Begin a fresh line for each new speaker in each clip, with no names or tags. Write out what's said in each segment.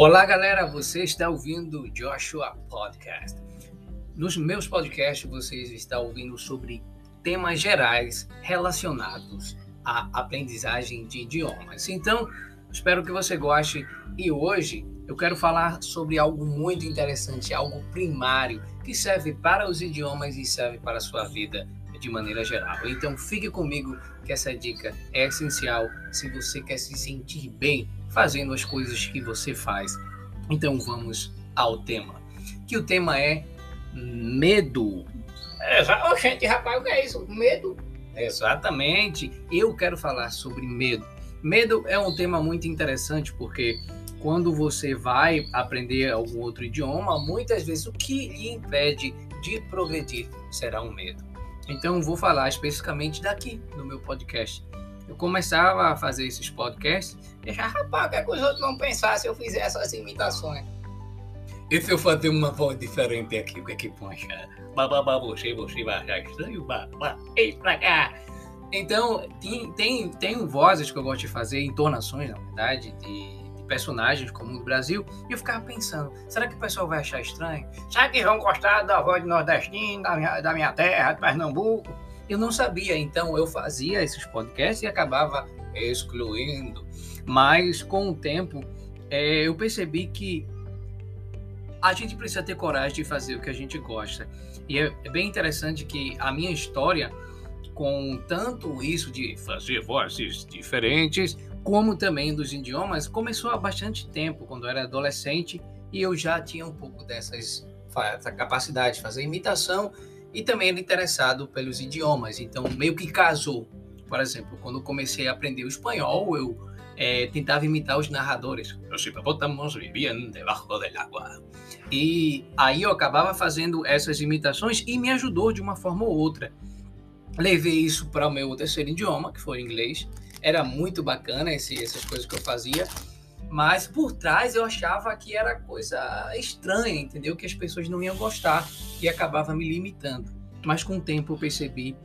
Olá, galera, você está ouvindo o Joshua Podcast. Nos meus podcasts, vocês estão ouvindo sobre temas gerais relacionados à aprendizagem de idiomas. Então, espero que você goste e hoje eu quero falar sobre algo muito interessante, algo primário que serve para os idiomas e serve para a sua vida de maneira geral. Então, fique comigo que essa dica é essencial se você quer se sentir bem fazendo as coisas que você faz. Então, vamos ao tema. Que o tema é medo.
É, gente, rapaz, o que é isso? Medo?
Exatamente. Eu quero falar sobre medo. Medo é um tema muito interessante porque quando você vai aprender algum outro idioma, muitas vezes o que lhe impede de progredir será um medo. Então, vou falar especificamente daqui no meu podcast. Eu começava a fazer esses podcasts
rapaz, o que, é que os outros vão pensar se eu fizer essas imitações?
E se eu fazer uma voz diferente aqui, o que é que vão achar? Bababá, você, você vai achar estranho? Babá, ei pra cá! Então, tem, tem, tem vozes que eu gosto de fazer, entonações, na verdade, de, de personagens como do Brasil, e eu ficava pensando, será que o pessoal vai achar estranho?
Será que vão gostar da voz de nordestino, da minha, da minha terra, de Pernambuco?
Eu não sabia, então eu fazia esses podcasts e acabava excluindo. Mas com o tempo, é, eu percebi que a gente precisa ter coragem de fazer o que a gente gosta. E é, é bem interessante que a minha história, com tanto isso de fazer vozes diferentes, como também dos idiomas, começou há bastante tempo, quando eu era adolescente, e eu já tinha um pouco dessas essa capacidade de fazer imitação e também era interessado pelos idiomas, então meio que casou. Por exemplo, quando comecei a aprender o espanhol, eu é, tentava imitar os narradores. Os hipopótamos viviam debaixo del agua. E aí eu acabava fazendo essas imitações e me ajudou de uma forma ou outra. Levei isso para o meu terceiro idioma, que foi o inglês. Era muito bacana esse, essas coisas que eu fazia. Mas por trás eu achava que era coisa estranha, entendeu? Que as pessoas não iam gostar e acabava me limitando. Mas com o tempo eu percebi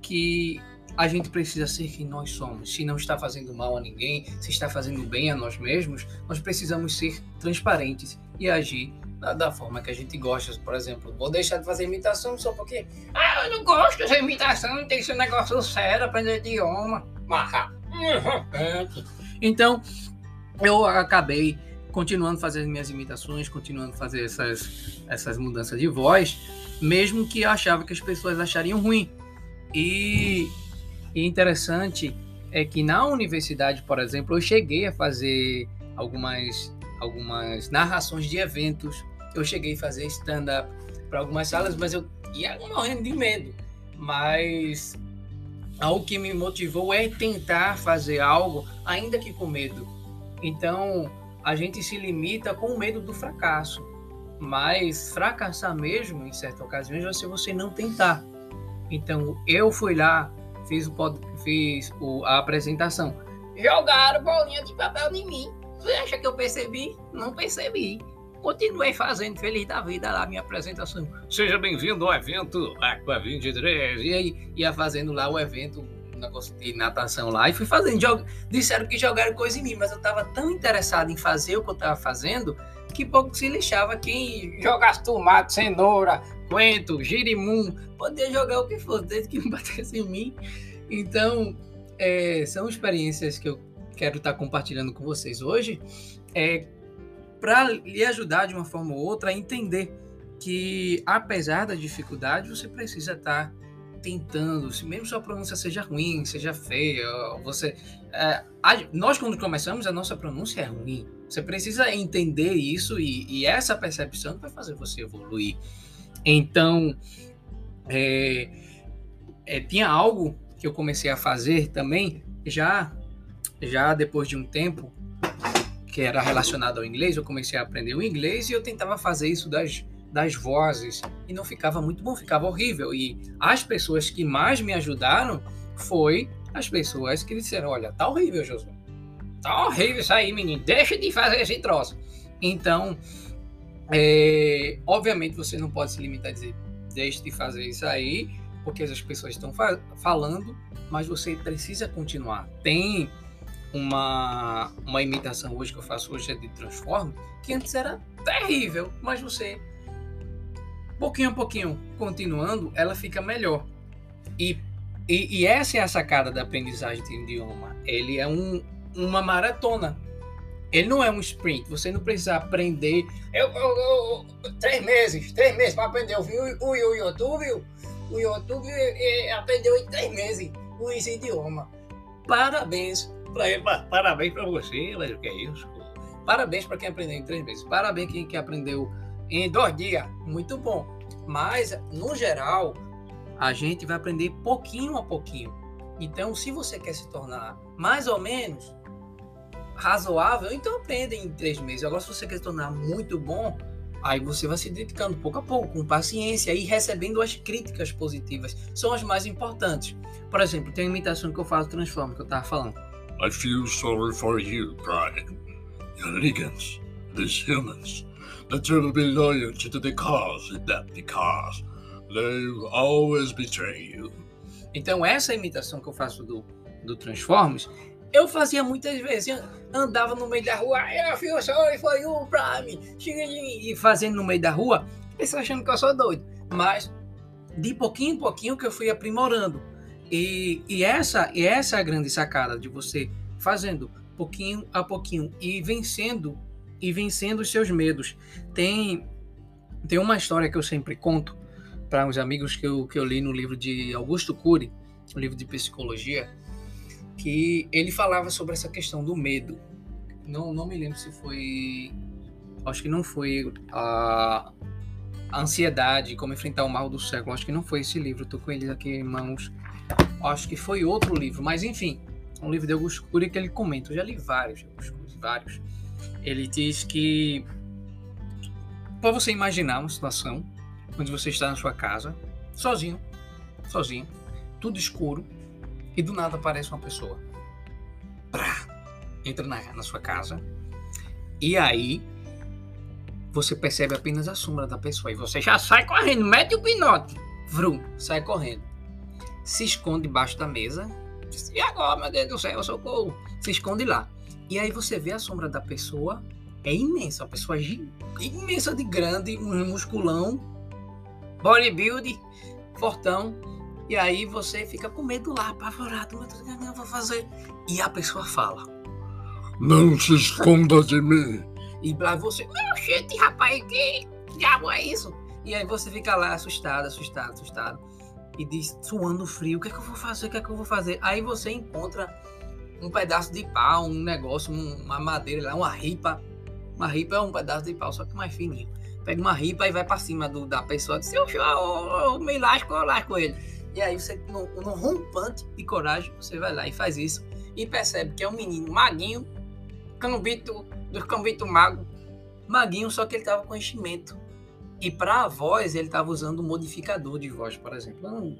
que a gente precisa ser quem nós somos. Se não está fazendo mal a ninguém, se está fazendo bem a nós mesmos, nós precisamos ser transparentes e agir da, forma que a gente gosta. Por exemplo, vou deixar de fazer imitação só porque.
Ah, eu não gosto dessa imitação, tem que ser um negócio sério, aprender idioma.
Então, eu acabei continuando as minhas imitações, continuando fazer essas, essas mudanças de voz, mesmo que eu achava que as pessoas achariam ruim. E e interessante é que na universidade, por exemplo, eu cheguei a fazer algumas, algumas narrações de eventos. Eu cheguei a fazer stand-up para algumas salas, mas eu ia morrendo de medo. Mas algo que me motivou é tentar fazer algo, ainda que com medo. Então, a gente se limita com o medo do fracasso. Mas fracassar mesmo, em certas ocasiões, vai ser você não tentar. Então, eu fui lá, fiz, o, fiz o, a apresentação.
Jogaram bolinha de papel em mim. Você acha que eu percebi? Não percebi. Continuei fazendo feliz da vida lá minha apresentação.
Seja bem-vindo ao evento Aqua 23. E aí ia fazendo lá o evento, um negócio de natação lá, e fui fazendo. Jog... Disseram que jogaram coisa em mim, mas eu estava tão interessado em fazer o que eu estava fazendo que pouco se lixava quem jogasse tomate, cenoura, coentro, girimum, podia jogar o que fosse, desde que batesse em mim. Então, é, são experiências que eu quero estar compartilhando com vocês hoje, é, para lhe ajudar de uma forma ou outra a entender que, apesar da dificuldade, você precisa estar tentando, se mesmo sua pronúncia seja ruim, seja feia, você, é, nós quando começamos a nossa pronúncia é ruim. Você precisa entender isso e, e essa percepção vai fazer você evoluir. Então, é, é, tinha algo que eu comecei a fazer também, já, já depois de um tempo, que era relacionado ao inglês, eu comecei a aprender o inglês e eu tentava fazer isso das, das vozes e não ficava muito bom, ficava horrível. E as pessoas que mais me ajudaram foi as pessoas que disseram, olha, tá horrível, Josué. Tá horrível isso aí, menino. Deixa de fazer esse troço. Então, é, obviamente você não pode se limitar a dizer deixe de fazer isso aí, porque as pessoas estão fa falando, mas você precisa continuar. Tem uma, uma imitação hoje que eu faço hoje é de Transform, que antes era terrível, mas você, pouquinho a pouquinho, continuando, ela fica melhor. E, e, e essa é a sacada da aprendizagem de idioma. Ele é um, uma maratona. Ele não é um sprint. Você não precisa aprender.
Eu, eu, eu três meses, três meses para aprender. Eu vi o, o, o YouTube, o YouTube aprendeu em três meses o idioma. Parabéns para ele. Parabéns para você, Léo, que é isso.
Parabéns para quem aprendeu em três meses. Parabéns quem que aprendeu em dois dias. Muito bom. Mas, no geral, a gente vai aprender pouquinho a pouquinho. Então, se você quer se tornar mais ou menos razoável, então aprenda em três meses. Agora, se você quer se tornar muito bom, aí você vai se dedicando pouco a pouco, com paciência e recebendo as críticas positivas. São as mais importantes. Por exemplo, tem uma imitação que eu faço Transforma, que eu estava falando.
I feel sorry for you, Brian. Your these humans, that you will be loyal to the cause, that because they will always betray you.
Então, essa imitação que eu faço do, do Transformers, eu fazia muitas vezes. Andava no meio da rua, eu feel sorry for you, Prime, e fazendo no meio da rua, pessoas achando que eu sou doido. Mas, de pouquinho em pouquinho, que eu fui aprimorando. E, e, essa, e essa é a grande sacada de você fazendo pouquinho a pouquinho e vencendo e vencendo os seus medos. Tem tem uma história que eu sempre conto para uns amigos que eu, que eu li no livro de Augusto Cury, um livro de psicologia, que ele falava sobre essa questão do medo. Não, não me lembro se foi. Acho que não foi a, a ansiedade, como enfrentar o mal do século. Acho que não foi esse livro. Estou com eles aqui em mãos. Acho que foi outro livro, mas enfim, um livro de Augusto Cury que ele comenta. Eu já li vários, vários. Ele diz que para você imaginar uma situação onde você está na sua casa, sozinho, sozinho, tudo escuro, e do nada aparece uma pessoa. Entra na, na sua casa, e aí você percebe apenas a sombra da pessoa, e você já sai correndo, mete o pinote, vrum, sai correndo, se esconde debaixo da mesa, e agora, meu Deus do céu, socorro, se esconde lá. E aí você vê a sombra da pessoa, é imensa, a pessoa imensa de grande, um musculão, bodybuilding, fortão. E aí você fica com medo lá, apavorado, o que eu vou fazer? E a pessoa fala:
Não se esconda de mim.
E lá você, meu gente, rapaz, que diabo é isso? E aí você fica lá assustado, assustado, assustado. E diz, suando frio, o que é que eu vou fazer? O que é que eu vou fazer? Aí você encontra um pedaço de pau, um negócio, uma madeira lá, uma ripa. Uma ripa é um pedaço de pau, só que mais fininho pega uma ripa e vai para cima do, da pessoa. Diz, eu, eu, eu me lasco, eu lasco ele. E aí você, no, no rompante de coragem, você vai lá e faz isso. E percebe que é um menino maguinho, cambito, do cambito mago, maguinho, só que ele tava com enchimento. E para a voz, ele tava usando um modificador de voz, por exemplo. Um,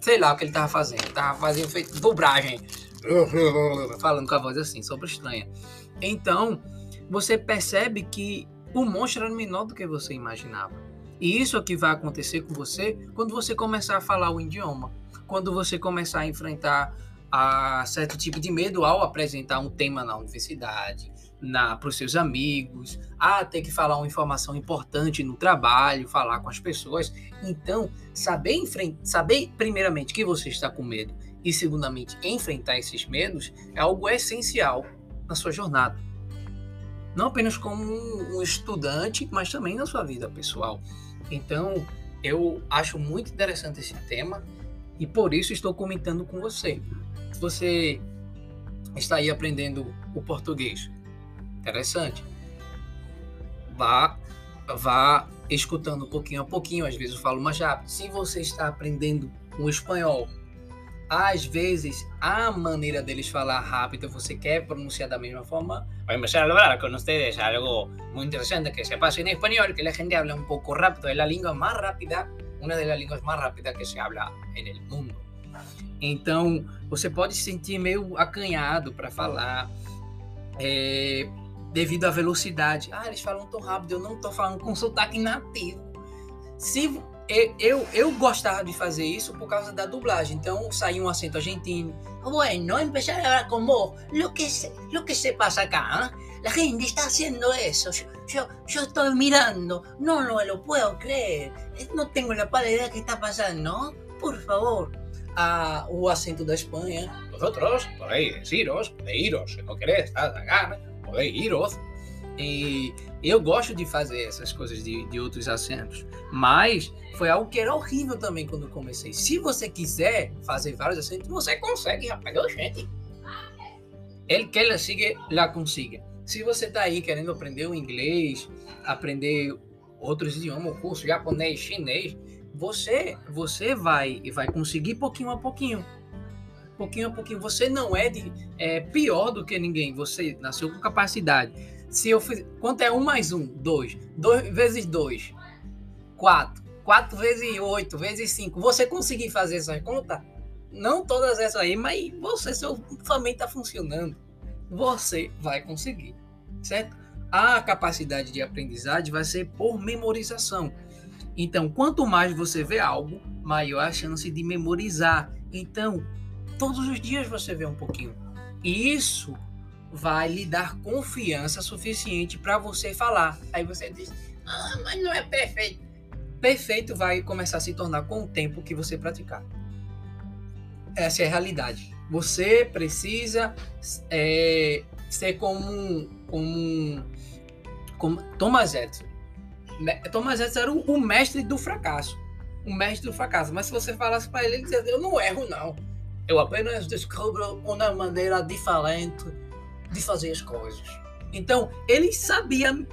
sei lá o que ele tava fazendo. Ele tava fazendo feito dublagem. Falando com a voz assim, sobre estranha. Então, você percebe que o monstro era menor do que você imaginava. E isso é que vai acontecer com você quando você começar a falar o idioma, quando você começar a enfrentar a certo tipo de medo ao apresentar um tema na universidade, para os seus amigos, a ter que falar uma informação importante no trabalho, falar com as pessoas. Então, saber, saber primeiramente que você está com medo e, segundamente, enfrentar esses medos é algo essencial na sua jornada não apenas como um estudante, mas também na sua vida pessoal. Então, eu acho muito interessante esse tema e por isso estou comentando com você. Você está aí aprendendo o português, interessante. Vá, vá escutando pouquinho a pouquinho, às vezes eu falo mais rápido. Se você está aprendendo o espanhol, às vezes a maneira deles falar rápido, você quer pronunciar da mesma forma.
Voy a a hablar con ustedes algo muy interesante que se pasa en español, que la gente habla un poco rápido, es la lengua más rápida, una de las lenguas más rápidas que se habla el mundo.
Então, você pode se sentir meio acanhado para falar, é, devido à velocidade. Ah, eles falam tão rápido, eu não estou falando com sotaque nativo. Se eu, eu, gostava de fazer isso por causa da dublagem. Então saía um acento argentino.
Bueno, empezar a hablar con vos. Lo que se, lo que se pasa acá, ¿eh? la gente está haciendo eso. Yo, yo, yo, estoy mirando. No, no lo puedo creer. No tengo la pálida idea de qué está pasando. Por favor.
Ah, o acento da Espanha. Vosotros podéis iros, podéis iros. Se não querer estar acá, podéis iros. E eu gosto de fazer essas coisas de, de outros acentos. Mas foi algo que era horrível também quando eu comecei. Se você quiser fazer vários acentos, você consegue, rapaz. Gente. Ele que ela siga, lá consiga. Se você tá aí querendo aprender o inglês, aprender outros idiomas, curso japonês, chinês, você você vai e vai conseguir pouquinho a pouquinho. Pouquinho a pouquinho. Você não é, de, é pior do que ninguém. Você nasceu com capacidade se eu fiz. Quanto é 1 mais 1? 2. 2 vezes 2. 4. 4 vezes 8, vezes 5. Você conseguir fazer essa conta? Não todas essas aí, mas você, seu família está funcionando. Você vai conseguir, certo? A capacidade de aprendizagem vai ser por memorização. Então, quanto mais você vê algo, maior a chance de memorizar. Então, todos os dias você vê um pouquinho. E isso vai lhe dar confiança suficiente para você falar. Aí você diz: Ah, mas não é perfeito. Perfeito vai começar a se tornar com o tempo que você praticar. Essa é a realidade. Você precisa é, ser como, como, como Thomas Edison. Thomas Edison era o, o mestre do fracasso. O mestre do fracasso. Mas se você falasse para ele, ele dizia: Eu não erro, não. Eu apenas descubro uma maneira diferente de fazer as coisas. Então, ele sabia,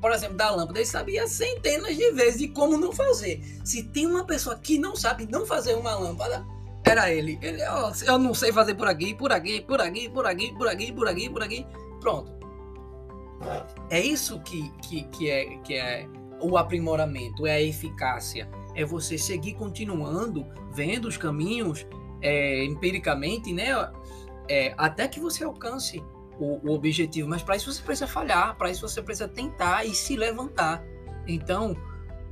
por exemplo, da lâmpada, ele sabia centenas de vezes de como não fazer. Se tem uma pessoa que não sabe não fazer uma lâmpada, era ele. Ele, ó, eu não sei fazer por aqui, por aqui, por aqui, por aqui, por aqui, por aqui, por aqui. Pronto. É isso que, que, que, é, que é o aprimoramento, é a eficácia. É você seguir continuando, vendo os caminhos é, empiricamente, né? É, até que você alcance o, o objetivo. Mas para isso você precisa falhar, para isso você precisa tentar e se levantar. Então,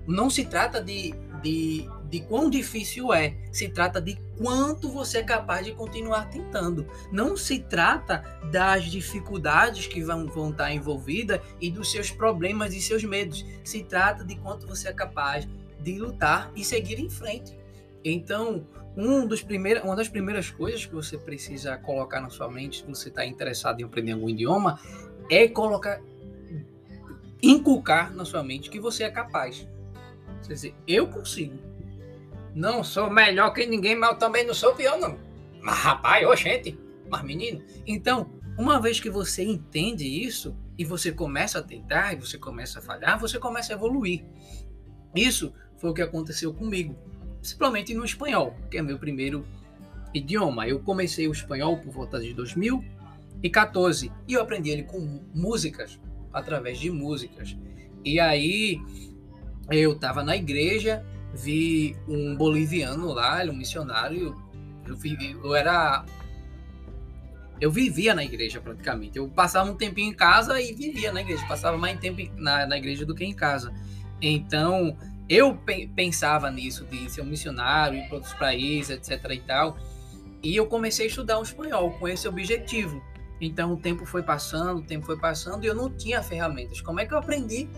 não se trata de, de, de quão difícil é, se trata de quanto você é capaz de continuar tentando. Não se trata das dificuldades que vão, vão estar envolvidas e dos seus problemas e seus medos. Se trata de quanto você é capaz de lutar e seguir em frente. Então, um dos primeiros, uma das primeiras coisas que você precisa colocar na sua mente, se você está interessado em aprender algum idioma, é colocar, inculcar na sua mente que você é capaz. Quer dizer, eu consigo. Não sou melhor que ninguém, mas também não sou pior, não. Mas rapaz, ô gente, mas menino. Então, uma vez que você entende isso e você começa a tentar e você começa a falhar, você começa a evoluir. Isso foi o que aconteceu comigo principalmente no espanhol, que é meu primeiro idioma. Eu comecei o espanhol por volta de 2014 e eu aprendi ele com músicas, através de músicas. E aí eu estava na igreja, vi um boliviano lá, um missionário. Eu, eu era eu vivia na igreja praticamente. Eu passava um tempinho em casa e vivia na igreja. Passava mais tempo na, na igreja do que em casa. Então, eu pensava nisso, de ser um missionário, ir para outros países, etc e tal. E eu comecei a estudar o espanhol com esse objetivo. Então o tempo foi passando, o tempo foi passando e eu não tinha ferramentas. Como é que eu aprendi?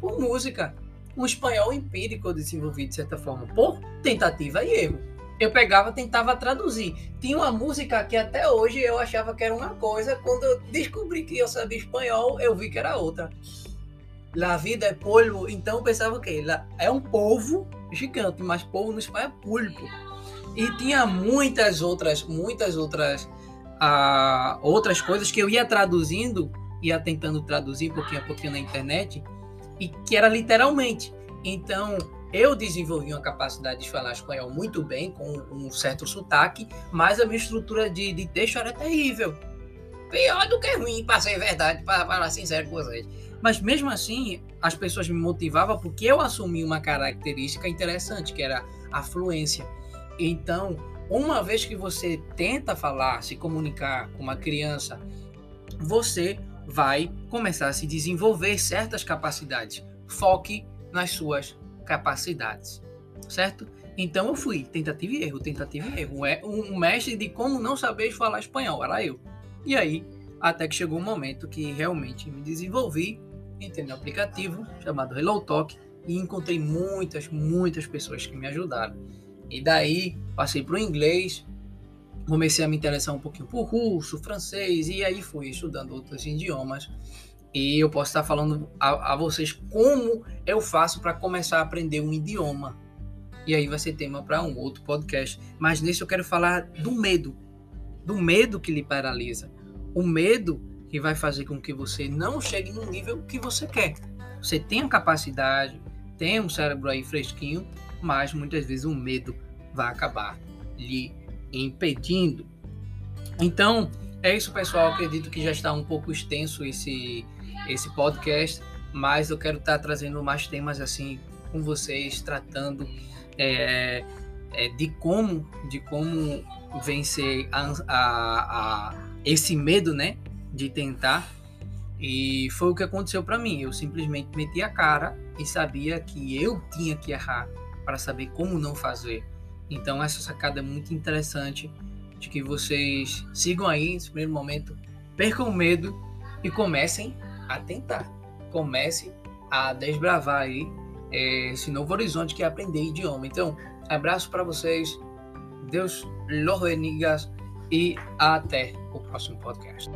Por música. Um espanhol empírico eu desenvolvi de certa forma, por tentativa e erro. Eu pegava, tentava traduzir. Tinha uma música que até hoje eu achava que era uma coisa, quando eu descobri que eu sabia espanhol, eu vi que era outra. La vida é polvo, então eu pensava que é um polvo gigante, mas polvo no espanhol é pulpo. E tinha muitas outras, muitas outras, uh, outras coisas que eu ia traduzindo, ia tentando traduzir pouquinho a pouquinho na internet, e que era literalmente. Então eu desenvolvi uma capacidade de falar espanhol muito bem, com um certo sotaque, mas a minha estrutura de, de texto era terrível. Pior do que ruim, para ser verdade, para falar sincero com vocês. Mas mesmo assim, as pessoas me motivavam porque eu assumi uma característica interessante, que era a fluência. Então, uma vez que você tenta falar, se comunicar com uma criança, você vai começar a se desenvolver certas capacidades. Foque nas suas capacidades, certo? Então eu fui, tentativa e erro, tentativa e erro. É um mestre de como não saber falar espanhol, era eu. E aí, até que chegou um momento que realmente me desenvolvi, entrei no aplicativo chamado Hello Talk e encontrei muitas, muitas pessoas que me ajudaram. E daí passei para o inglês, comecei a me interessar um pouquinho por russo, francês, e aí fui estudando outros idiomas. E eu posso estar falando a, a vocês como eu faço para começar a aprender um idioma. E aí vai ser tema para um outro podcast. Mas nesse eu quero falar do medo. Do medo que lhe paralisa. O medo que vai fazer com que você não chegue no nível que você quer. Você tem a capacidade, tem um cérebro aí fresquinho, mas muitas vezes o medo vai acabar lhe impedindo. Então, é isso, pessoal. Acredito que já está um pouco extenso esse, esse podcast, mas eu quero estar trazendo mais temas assim com vocês, tratando é, é, de como de como vencer a, a, a, esse medo, né, de tentar. E foi o que aconteceu para mim. Eu simplesmente meti a cara e sabia que eu tinha que errar para saber como não fazer. Então essa sacada é muito interessante de que vocês sigam aí nesse primeiro momento, percam o medo e comecem a tentar. Comece a desbravar aí é, esse novo horizonte que é aprender idioma. Então, abraço para vocês. Deus los bendiga e até o próximo podcast.